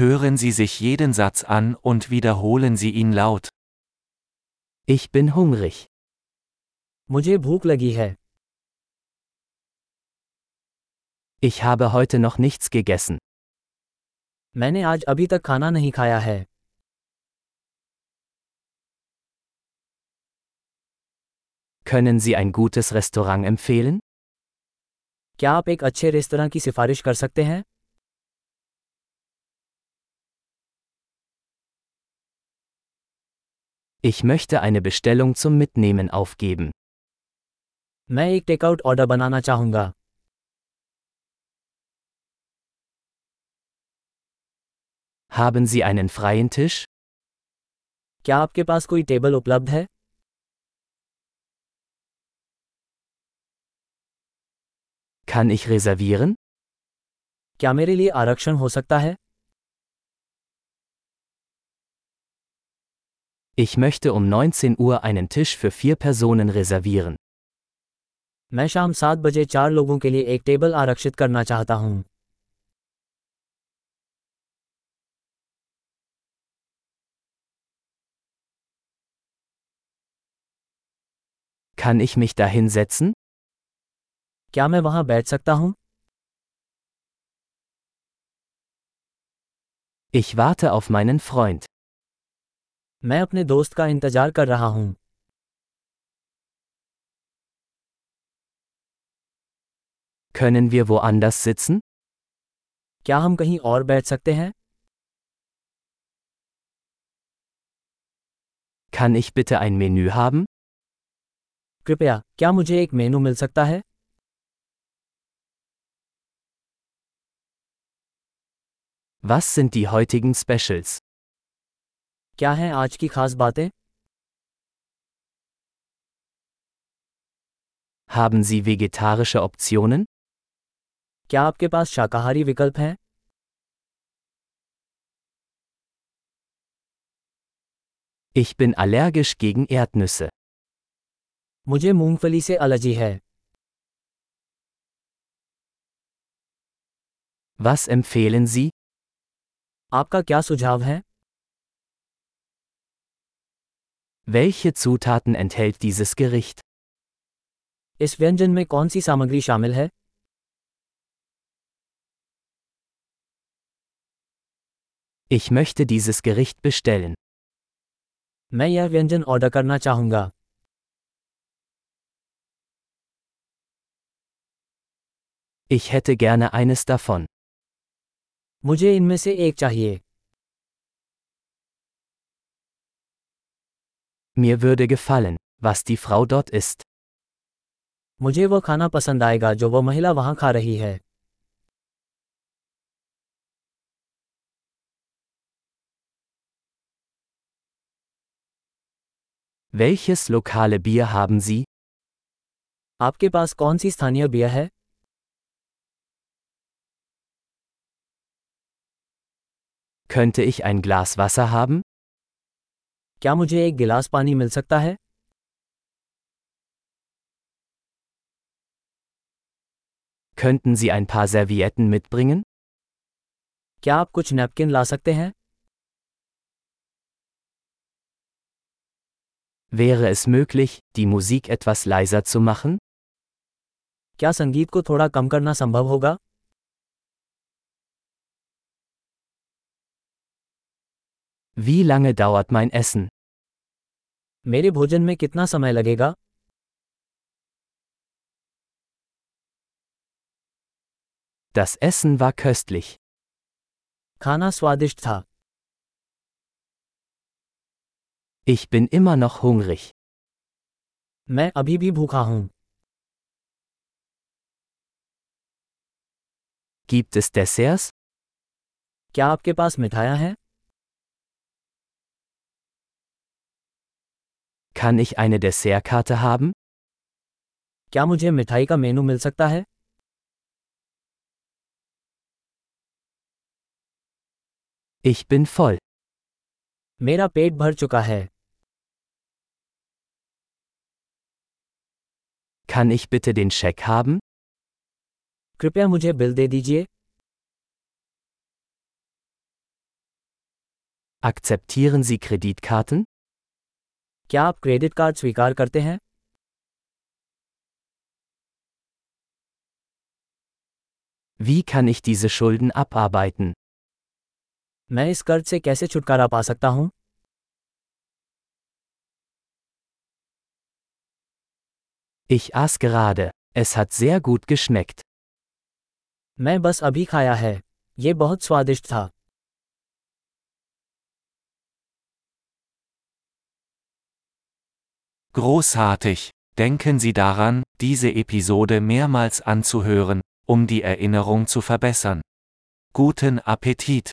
Hören Sie sich jeden Satz an und wiederholen Sie ihn laut. Ich bin hungrig. मुझे भूख लगी है Ich habe heute noch nichts gegessen. मैंने आज अभी तक खाना नहीं खाया है Können Sie ein gutes Restaurant empfehlen? क्या आप एक अच्छे रेस्तरां की सिफारिश कर सकते हैं Ich möchte eine Bestellung zum Mitnehmen aufgeben. मैं एक टेकआउट ऑर्डर बनाना चाहूँगा Haben Sie einen freien Tisch? क्या आपके पास कोई टेबल उपलब्ध है Kann ich reservieren? क्या मेरे लिए आरक्षण हो सकता है Ich möchte um 19 Uhr einen Tisch für vier Personen reservieren. मैं शाम सात बजे चार लोगों के लिए एक टेबल आरक्षित करना चाहता हूँ Kann ich mich da hinsetzen? क्या मैं वहाँ बैठ सकता हूँ Ich warte auf meinen Freund. मैं अपने दोस्त का इंतजार कर रहा हूँ Können wir woanders sitzen? क्या हम कहीं और बैठ सकते हैं Kann ich bitte ein Menü haben? कृपया क्या मुझे एक मेनू मिल सकता है Was sind die heutigen Specials? क्या हैं आज की खास बातें Haben Sie vegetarische Optionen? क्या आपके पास शाकाहारी विकल्प हैं Ich bin allergisch gegen Erdnüsse. मुझे मूंगफली से एलर्जी है Was empfehlen Sie? आपका क्या सुझाव है Welche Zutaten enthält dieses Gericht? इस व्यंजन में कौन सी सामग्री शामिल है Ich möchte dieses Gericht bestellen. मैं यह व्यंजन ऑर्डर करना चाहूँगा Ich hätte gerne eines davon. मुझे इनमें से एक चाहिए Mir würde gefallen, was die Frau dort isst. मुझे वह खाना पसंद आएगा जो वह महिला वहाँ खा रही है Welches lokale Bier haben Sie? आपके पास कौन सी स्थानीय बियर है Könnte ich ein Glas Wasser haben? क्या मुझे एक गिलास पानी मिल सकता है Könnten Sie ein paar Servietten mitbringen? क्या आप कुछ नैपकिन ला सकते हैं Wäre es möglich, die Musik etwas leiser zu machen? क्या संगीत को थोड़ा कम करना संभव होगा Wie lange dauert mein Essen? मेरे भोजन में कितना समय लगेगा Das Essen war köstlich. खाना स्वादिष्ट था Ich bin immer noch hungrig. मैं अभी भी भूखा हूँ Gibt es Desserts? क्या आपके पास मिठाइयाँ हैं Kann ich eine Dessertkarte haben? क्या मुझे मिठाई का मेनू मिल सकता है Ich bin voll. मेरा पेट भर चुका है Kann ich bitte den Scheck haben? कृपया मुझे बिल दे दीजिए Akzeptieren Sie Kreditkarten? क्या आप क्रेडिट कार्ड स्वीकार करते हैं Wie kann ich diese Schulden abarbeiten? मैं इस कर्ज से कैसे छुटकारा पा सकता हूँ Ich aß gerade. Es hat sehr gut geschmeckt. मैं बस अभी खाया है ये बहुत स्वादिष्ट था Großartig! Denken Sie daran, diese Episode mehrmals anzuhören, um die Erinnerung zu verbessern. Guten Appetit!